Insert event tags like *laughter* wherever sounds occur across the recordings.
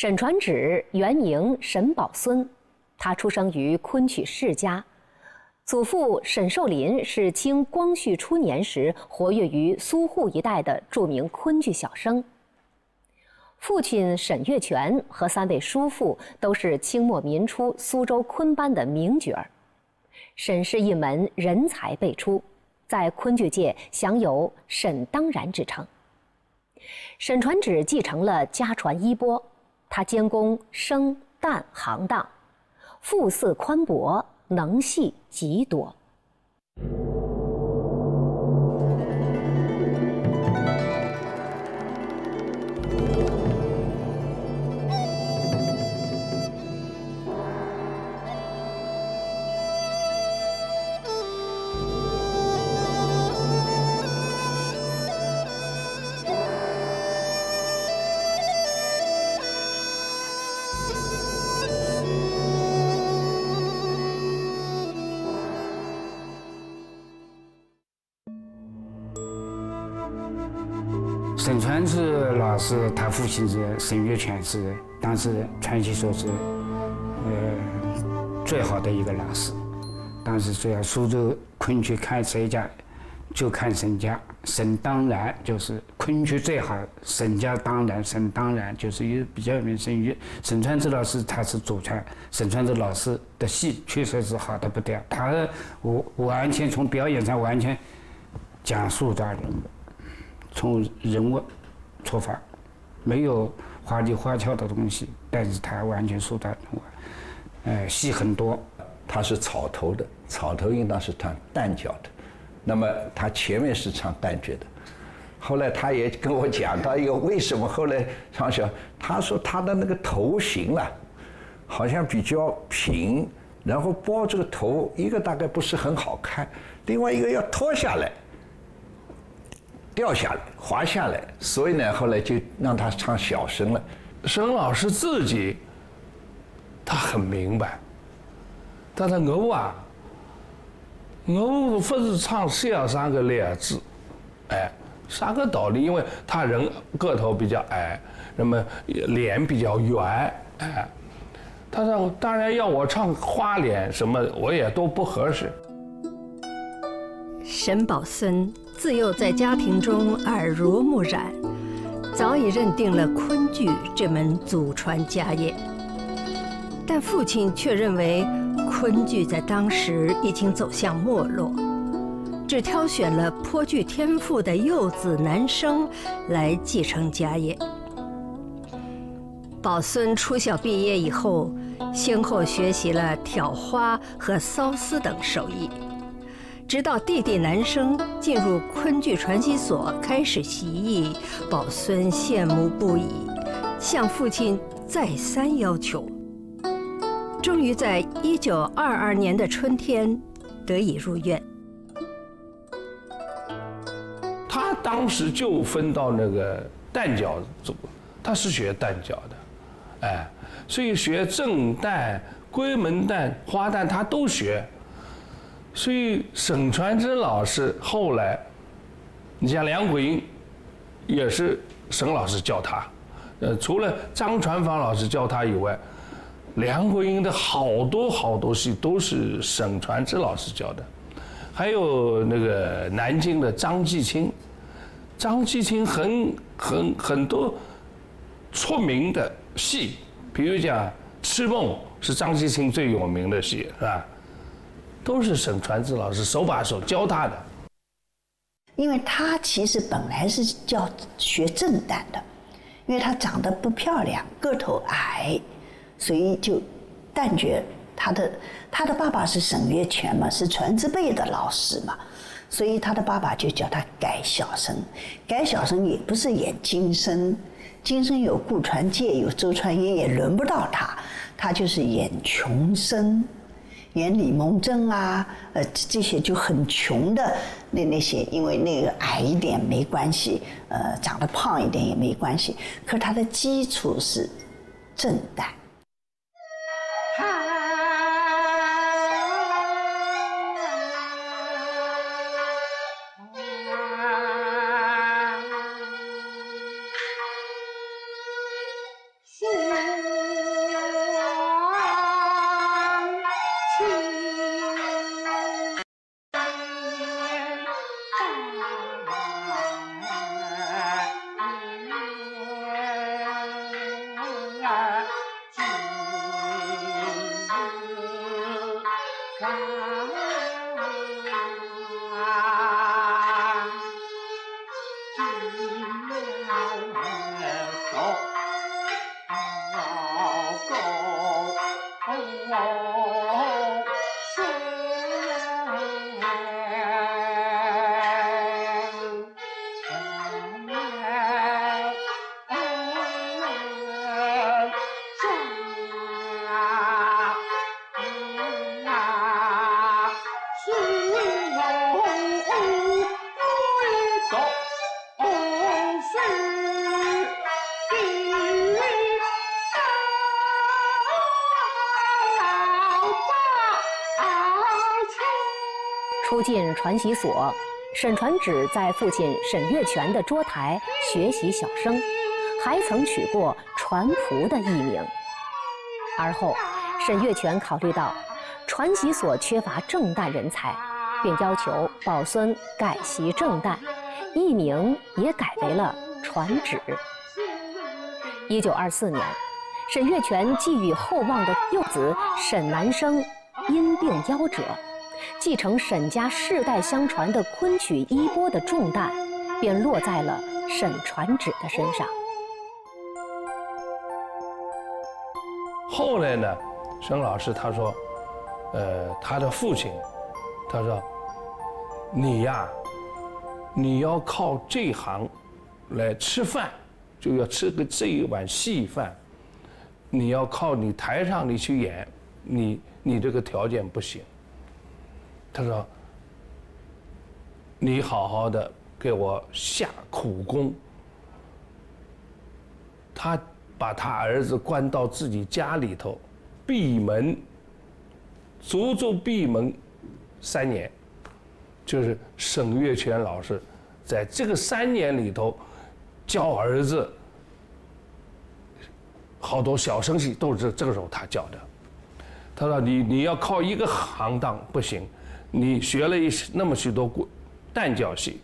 沈传芷原名沈宝孙，他出生于昆曲世家，祖父沈寿林是清光绪初年时活跃于苏沪一带的著名昆剧小生。父亲沈月泉和三位叔父都是清末民初苏州昆班的名角儿，沈氏一门人才辈出，在昆剧界享有“沈当然”之称。沈传芷继承了家传衣钵。他兼工生旦行当，腹色宽博，能戏极多。沈传志老师，他父亲是沈月泉，是当时传奇说是，呃，最好的一个老师。当时说要苏州昆曲看谁家，就看沈家。沈当然就是昆曲最好，沈家当然，沈当然就是有比较有名。沈月沈传志老师他是祖传，沈传志老师的戏确实是好的不得了。他我完全从表演上完全讲述的人物。从人物出发，没有花里花俏的东西，但是他完全塑造人物，呃，戏很多。他是草头的，草头应当是唱旦角的，那么他前面是唱旦角的。后来他也跟我讲到一个为什么后来唱小，他说他的那个头型啊，好像比较平，然后包这个头，一个大概不是很好看，另外一个要脱下来。掉下来，滑下来，所以呢，后来就让他唱小声了。沈老师自己，他很明白。但是我啊，我不是唱小三个两字，哎，啥个道理？因为他人个头比较矮，那么脸比较圆，哎，他说当然要我唱花脸什么，我也都不合适。沈宝森。自幼在家庭中耳濡目染，早已认定了昆剧这门祖传家业。但父亲却认为昆剧在当时已经走向没落，只挑选了颇具天赋的幼子男生来继承家业。宝孙初小毕业以后，先后学习了挑花和缫丝等手艺。直到弟弟男生进入昆剧传习所开始习艺，宝孙羡慕不已，向父亲再三要求。终于在一九二二年的春天得以入院。他当时就分到那个旦角组，他是学旦角的，哎，所以学正旦、闺门旦、花旦他都学。所以沈传芷老师后来，你像梁国英，也是沈老师教他。呃，除了张传芳老师教他以外，梁国英的好多好多戏都是沈传芷老师教的。还有那个南京的张继清，张继清很很很多出名的戏，比如讲《痴梦》是张继清最有名的戏，是吧？都是沈传志老师手把手教他的，因为他其实本来是叫学正旦的，因为他长得不漂亮，个头矮，所以就旦角。他的他的爸爸是沈月泉嘛，是传字辈的老师嘛，所以他的爸爸就叫他改小生，改小生也不是演金生，金生有顾传介有周传英，也轮不到他，他就是演穷生。演李蒙珍啊，呃，这些就很穷的那那些，因为那个矮一点没关系，呃，长得胖一点也没关系。可他的基础是正旦。初进传习所，沈传芷在父亲沈月泉的桌台学习小生，还曾取过传仆的艺名。而后，沈月泉考虑到传习所缺乏正旦人才，便要求宝孙改习正旦，艺名也改为了传芷。一九二四年，沈月泉寄予厚望的幼子沈南生因病夭折。继承沈家世代相传的昆曲衣钵的重担，便落在了沈传芷的身上。后来呢，沈老师他说，呃，他的父亲，他说，你呀，你要靠这行来吃饭，就要吃个这一碗细饭，你要靠你台上你去演，你你这个条件不行。他说：“你好好的给我下苦功。”他把他儿子关到自己家里头，闭门，足足闭门三年。就是沈月泉老师在这个三年里头教儿子好多小生戏，都是这个时候他教的。他说：“你你要靠一个行当不行。”你学了一那么许多旦角戏，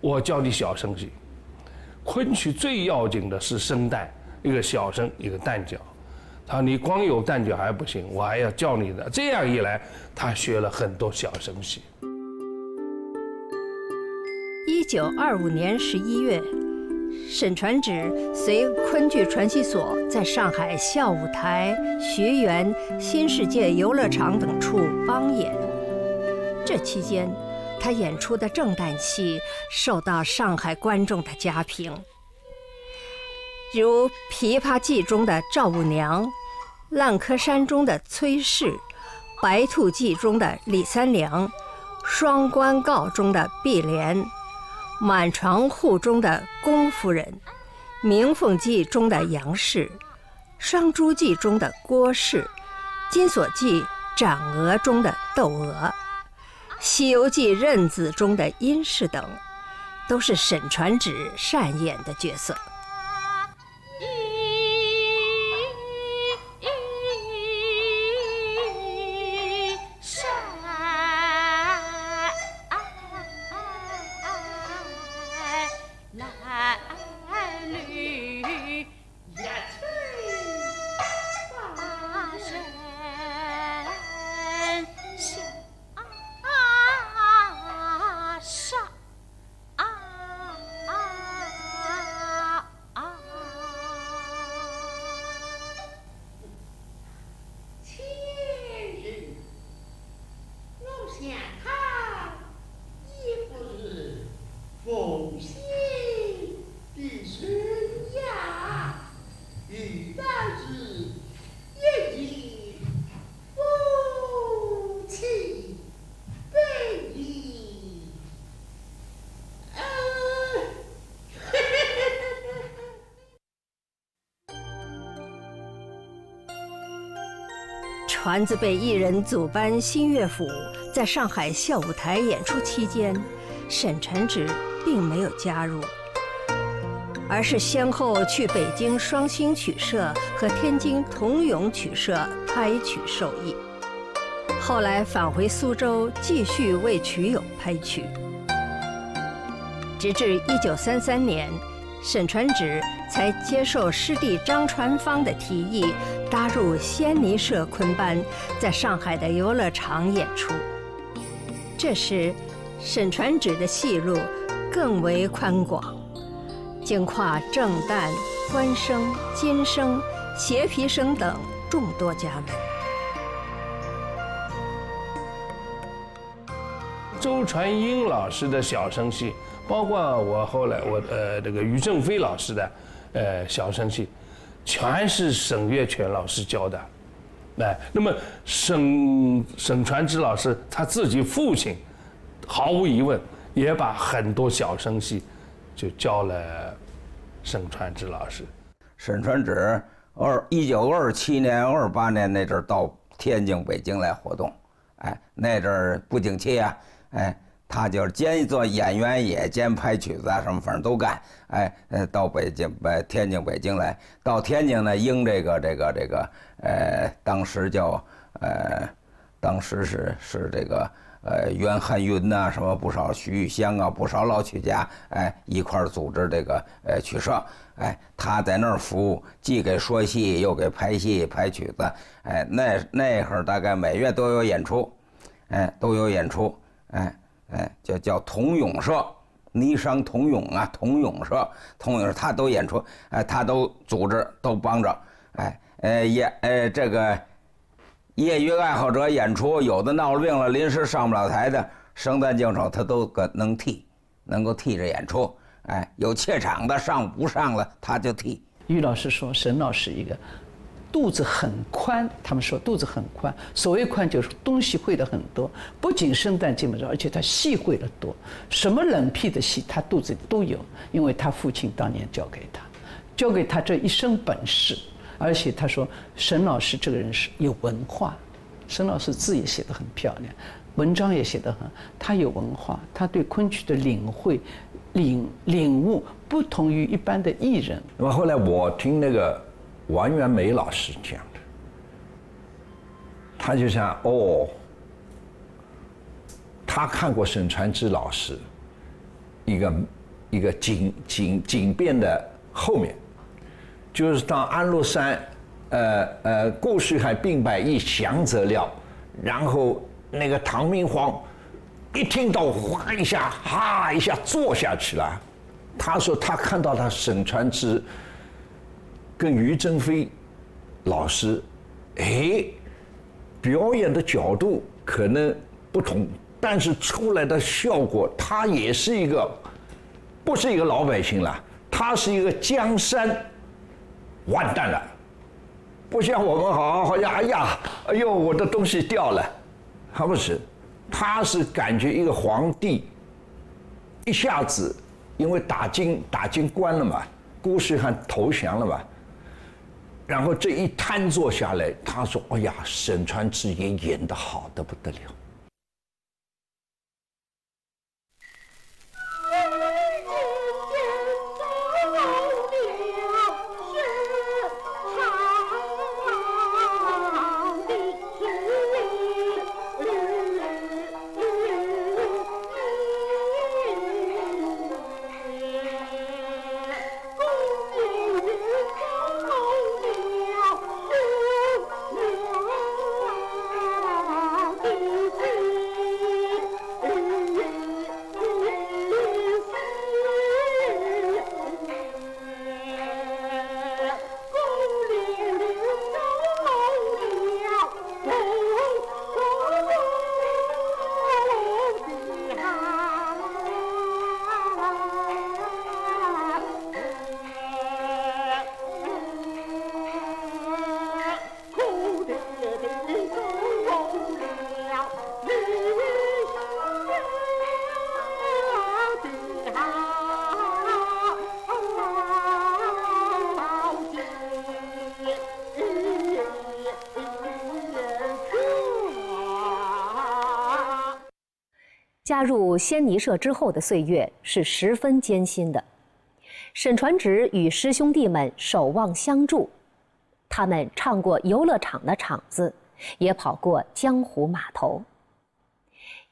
我教你小生戏。昆曲最要紧的是声带，一个小生，一个旦角。他说你光有旦角还不行，我还要教你的。这样一来，他学了很多小生戏。一九二五年十一月，沈传芷随昆剧传习所在上海笑舞台、学园、新世界游乐场等处帮演。这期间，他演出的正旦戏受到上海观众的佳评，如《琵琶记》中的赵五娘，《烂柯山》中的崔氏，《白兔记》中的李三娘，《双关告》中的碧莲，《满床户》中的龚夫人，《鸣凤记》中的杨氏，《双珠记》中的郭氏，《金锁记》斩娥中的窦娥。《西游记》任子中的殷氏等，都是沈传芷善演的角色。团子被艺人组班新乐府在上海笑舞台演出期间，沈传芷并没有加入，而是先后去北京双星曲社和天津同咏曲社拍曲受益，后来返回苏州继续为曲友拍曲，直至一九三三年，沈传芷才接受师弟张传芳的提议。搭入仙尼社昆班，在上海的游乐场演出。这时，沈传芷的戏路更为宽广，经跨正旦、官生、金生、斜皮生等众多家门。周传英老师的小生戏，包括我后来我呃这个于正飞老师的呃小生戏，全是沈月泉老师教的。哎，那么沈沈传芷老师他自己父亲，毫无疑问也把很多小生戏就教了沈传芷老师。沈传芷二一九二七年、二八年那阵儿到天津、北京来活动，哎，那阵儿不景气啊。哎，他就是兼做演员，也兼拍曲子啊，什么反正都干。哎，呃，到北京、北天津、北京来，到天津呢，应这个这个这个，呃，当时叫呃，当时是是这个呃袁汉云呐，什么不少徐玉香啊，不少老曲家，哎，一块儿组织这个呃曲社。哎，他在那儿服务，既给说戏，又给拍戏、拍曲子。哎，那那会儿大概每月都有演出，哎，都有演出。哎哎，叫叫童咏社，霓裳童咏啊，童咏社，童咏社他都演出，哎，他都组织，都帮着，哎，呃业，呃这个业余爱好者演出，有的闹了病了，临时上不了台的，生旦净丑他都个能替，能够替着演出，哎，有怯场的上不上了他就替。于老师说，沈老师一个。肚子很宽，他们说肚子很宽。所谓宽，就是东西会的很多，不仅生旦净末而且他戏会的多。什么冷僻的戏，他肚子里都有，因为他父亲当年教给他，教给他这一身本事。而且他说，沈老师这个人是有文化，沈老师字也写得很漂亮，文章也写得很，他有文化，他对昆曲的领会、领领悟不同于一般的艺人。那么后来我听那个。王元梅老师讲的，他就想哦，他看过沈传之老师一个一个警警警辩的后面，就是当安禄山呃呃顾须海兵败一降则料，然后那个唐明皇一听到哗一下哈一下坐下去了，他说他看到他沈传之。跟于正飞老师，哎，表演的角度可能不同，但是出来的效果，他也是一个，不是一个老百姓了，他是一个江山，完蛋了，不像我们好，好像哎呀，哎呦，我的东西掉了，他不是，他是感觉一个皇帝，一下子因为打进打进关了嘛，顾世汉投降了嘛。然后这一瘫坐下来，他说：“哎呀，沈传志也演的好的不得了。”“加入仙尼社之后的岁月是十分艰辛的，沈传芷与师兄弟们守望相助，他们唱过游乐场的场子，也跑过江湖码头。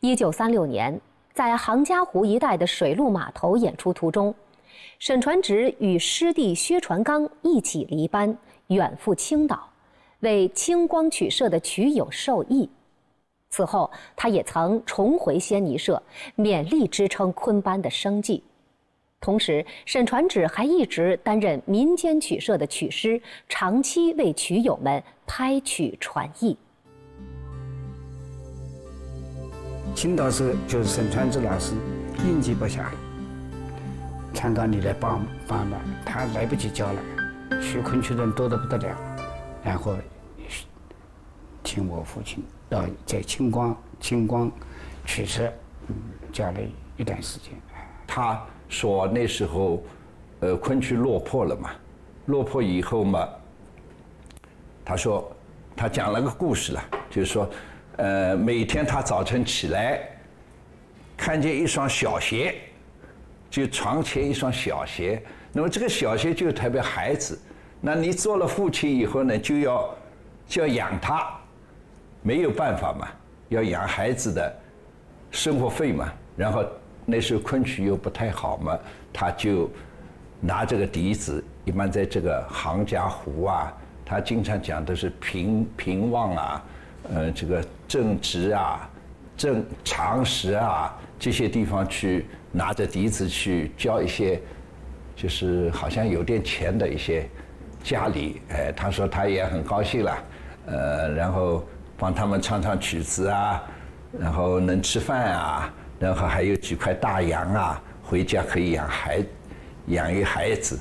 一九三六年，在杭嘉湖一带的水陆码头演出途中，沈传芷与师弟薛传刚一起离班，远赴青岛，为清光曲社的曲友授艺。此后，他也曾重回仙尼社，勉力支撑昆班的生计。同时，沈传芷还一直担任民间曲社的曲师，长期为曲友们拍曲传艺。青岛市就是沈传芷老师应接不暇，常到你来帮帮忙，他来不及教了，学昆曲的人多得不得了，然后听我父亲在清光清光曲社教了一段时间。他说那时候，呃，昆曲落魄了嘛，落魄以后嘛，他说他讲了个故事了，就是说。呃，每天他早晨起来，看见一双小鞋，就床前一双小鞋。那么这个小鞋就代表孩子。那你做了父亲以后呢，就要就要养他，没有办法嘛，要养孩子的生活费嘛。然后那时候昆曲又不太好嘛，他就拿这个笛子，一般在这个杭家湖啊，他经常讲的是平平望啊。呃，这个正直啊，正常识啊，这些地方去拿着笛子去教一些，就是好像有点钱的一些家里，哎，他说他也很高兴了，呃，然后帮他们唱唱曲子啊，然后能吃饭啊，然后还有几块大洋啊，回家可以养孩，养育孩子。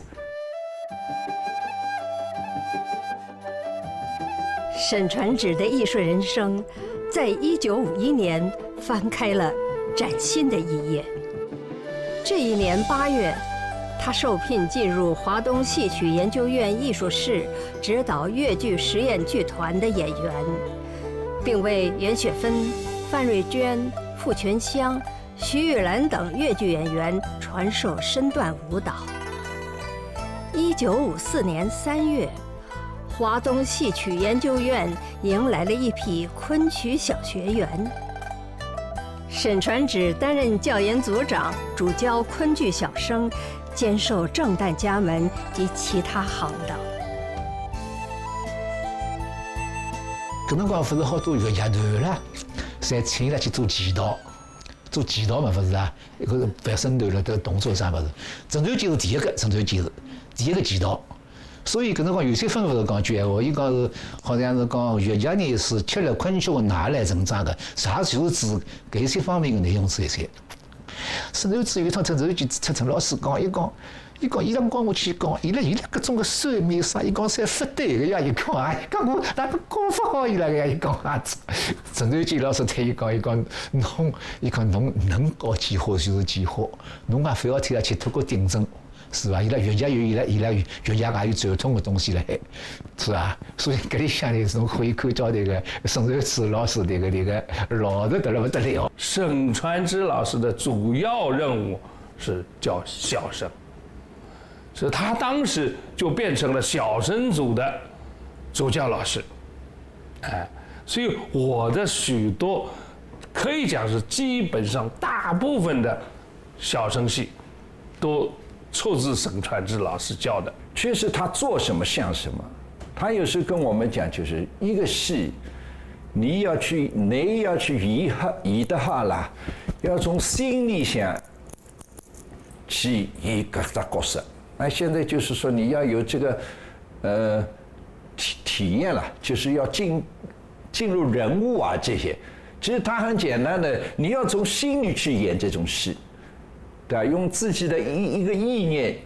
沈传芷的艺术人生，在一九五一年翻开了崭新的一页。这一年八月，他受聘进入华东戏曲研究院艺术室，指导越剧实验剧团的演员，并为袁雪芬、范瑞娟、傅全香、徐玉兰等越剧演员传授身段舞蹈。一九五四年三月。华东戏曲研究院迎来了一批昆曲小学员。沈传芷担任教研组长，主教昆剧小生，兼授正旦家门及其他行当。搿辰光勿是好多乐乐团啦，侪请伊拉去做祈祷，做祈祷嘛，勿是啊？一个翻身团了，迭个动作啥物事？陈传就是第一个，陈传就是第一个祈祷。所以搿辰光有些分勿是讲句闲话，伊讲是好像是讲越剧呢是吃了昆曲的奶来成长的，啥就是指搿些方面的内容这些。甚至至于趟陈传就出陈老师讲，伊讲伊讲伊拉讲我去讲，伊拉伊拉各种个算命啥，伊讲侪不对个呀，伊讲啊，伊讲我哪个搞不好伊拉个呀，伊讲啊，陈传基老师推伊讲，伊讲侬，伊讲侬能搞几好就是几好，侬也非要替他去通过订正。是吧？伊拉越剧有伊拉伊拉越剧也有传统的东西来，是吧？所以搿里向呢，侬可以看到迭个沈传芷老师迭个迭个老的得了不得了。沈传志老师的主要任务是教小生，所以他当时就变成了小生组的主教老师，哎，所以我的许多可以讲是基本上大部分的小生戏都。出自沈传芷老师教的，确实他做什么像什么。他有时跟我们讲，就是一个戏，你要去，你要去演哈演的话啦，要从心里想去演各个角色。那现在就是说，你要有这个呃体体验了，就是要进进入人物啊这些。其实他很简单的，你要从心里去演这种戏。对吧？用自己的一一个意念，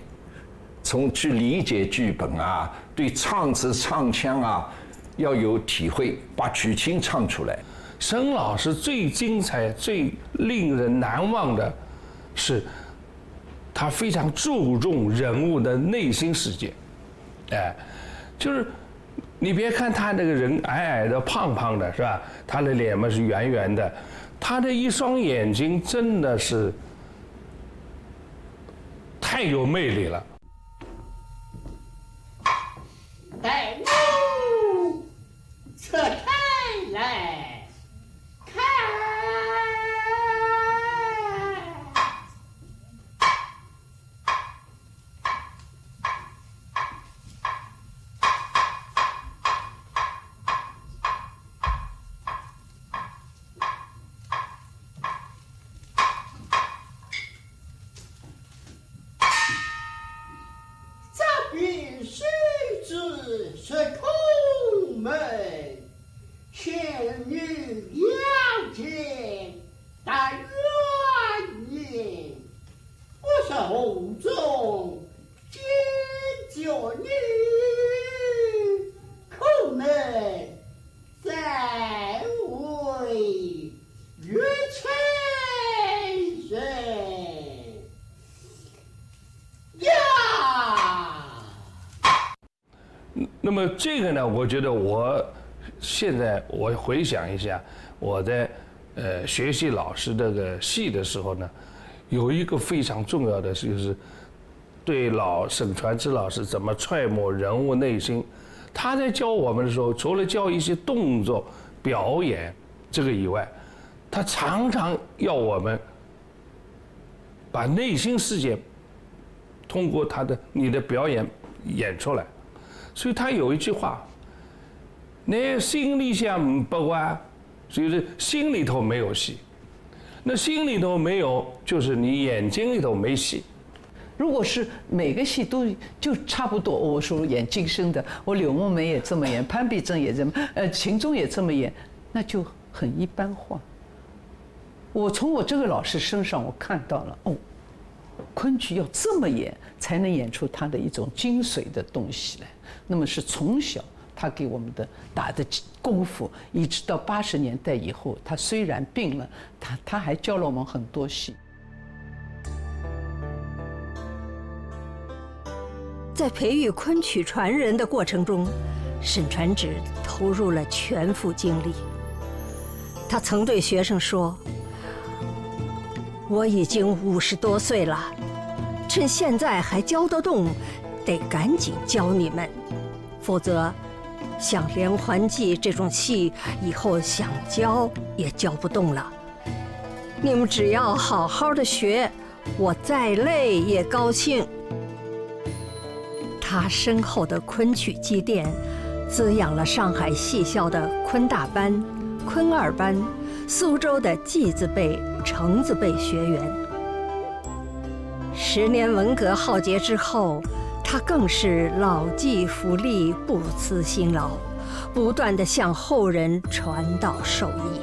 从去理解剧本啊，对唱词唱腔啊，要有体会，把曲情唱出来。沈老师最精彩、最令人难忘的是，他非常注重人物的内心世界。哎，就是你别看他那个人矮矮的、胖胖的，是吧？他的脸嘛是圆圆的，他的一双眼睛真的是。太有魅力了。带路，söyle. 那么这个呢，我觉得我现在我回想一下，我在呃学习老师这个戏的时候呢，有一个非常重要的就是对老沈传志老师怎么揣摩人物内心。他在教我们的时候，除了教一些动作表演这个以外，他常常要我们把内心世界通过他的你的表演演出来。所以他有一句话：“那心里想不完，就是心里头没有戏。那心里头没有，就是你眼睛里头没戏。如果是每个戏都就差不多，我说演晋升的，我柳梦梅也这么演，潘碧珍也这么，呃，秦钟也这么演，那就很一般化。我从我这个老师身上，我看到了哦，昆曲要这么演，才能演出他的一种精髓的东西来。那么是从小他给我们的打的功夫，一直到八十年代以后，他虽然病了，他他还教了我们很多戏。在培育昆曲传人的过程中，沈传芷投入了全副精力。他曾对学生说：“我已经五十多岁了，趁现在还教得动，得赶紧教你们，否则，像连环计这种戏，以后想教也教不动了。你们只要好好的学，我再累也高兴。”他深厚的昆曲积淀，滋养了上海戏校的昆大班、昆二班，苏州的季字辈、程字辈学员。十年文革浩劫之后，他更是老骥伏枥，不辞辛劳，不断地向后人传道授意。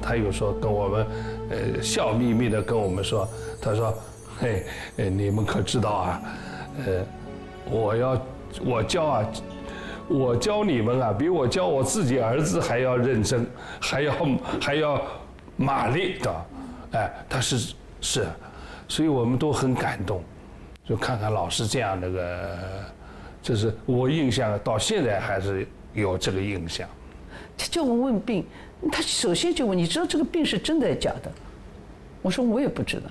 他有时候跟我们，呃，笑眯眯的跟我们说，他说。嘿，你们可知道啊？呃，我要我教啊，我教你们啊，比我教我自己儿子还要认真，还要还要马力的，哎，他是是，所以我们都很感动，就看看老师这样那个，就是我印象到现在还是有这个印象。他叫我问病，他首先就问你知道这个病是真的假的？我说我也不知道。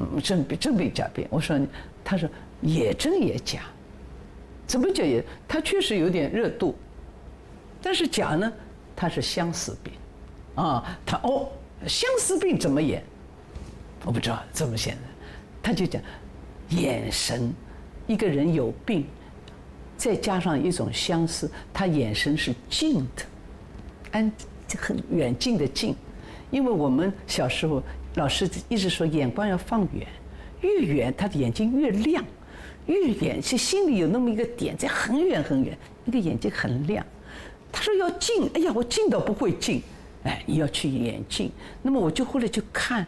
嗯，真真病假病。我说，他说也真也假，怎么讲也？他确实有点热度，但是假呢，他是相思病，啊，他哦，相思病怎么演？我不知道怎么演的，他就讲眼神，一个人有病，再加上一种相思，他眼神是静的，安很远近的近，因为我们小时候。老师一直说眼光要放远，越远他的眼睛越亮，越远是心里有那么一个点，在很远很远，那个眼睛很亮。他说要近，哎呀，我近到不会近，哎，你要去眼近。那么我就后来就看，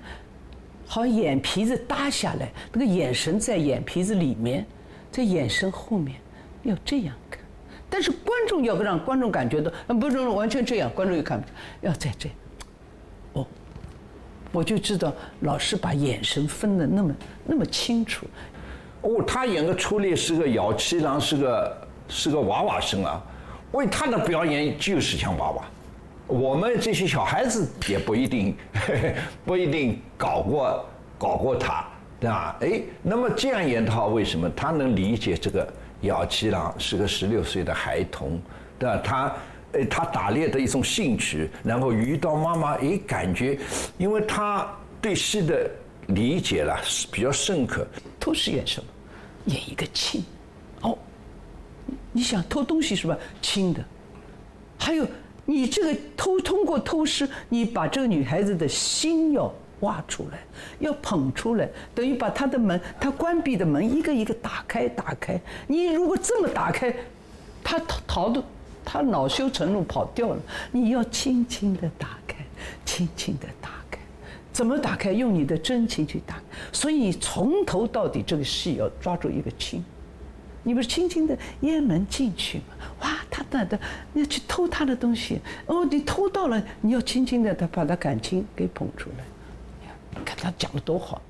好眼皮子耷下来，那个眼神在眼皮子里面，在眼神后面，要这样看。但是观众要让观众感觉到，不是完全这样，观众又看不，要在这。哦我就知道老师把眼神分的那么那么清楚。哦，他演个初恋是个咬七郎，是个是个娃娃生啊。为他的表演就是像娃娃。我们这些小孩子也不一定 *laughs* 不一定搞过搞过他，对吧？哎，那么这样演的话，为什么他能理解这个咬七郎是个十六岁的孩童，对吧？他。哎，他打猎的一种兴趣，然后遇到妈妈，哎，感觉，因为他对戏的理解了比较深刻。都是演什么？演一个亲。哦，你想偷东西是吧？亲的。还有，你这个偷通过偷师，你把这个女孩子的心要挖出来，要捧出来，等于把她的门，她关闭的门一个一个打开，打开。你如果这么打开，她逃逃的。他恼羞成怒跑掉了。你要轻轻的打开，轻轻的打开，怎么打开？用你的真情去打。所以从头到底这个戏要抓住一个轻。你不是轻轻的掩门进去吗？哇，他的的，你要去偷他的东西哦，你偷到了，你要轻轻的他把他感情给捧出来。你看他讲的多好。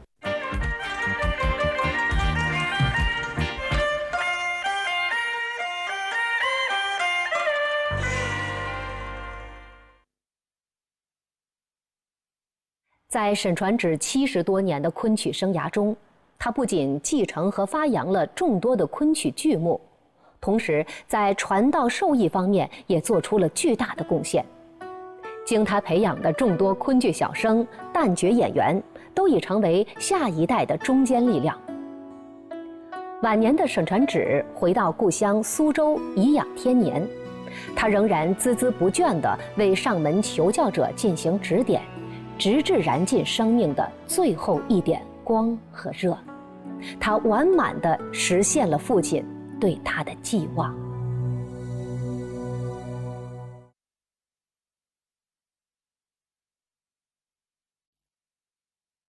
在沈传芷七十多年的昆曲生涯中，他不仅继承和发扬了众多的昆曲剧目，同时在传道授艺方面也做出了巨大的贡献。经他培养的众多昆剧小生、旦角演员，都已成为下一代的中坚力量。晚年的沈传芷回到故乡苏州颐养天年，他仍然孜孜不倦地为上门求教者进行指点。直至燃尽生命的最后一点光和热，他完满的实现了父亲对他的寄望。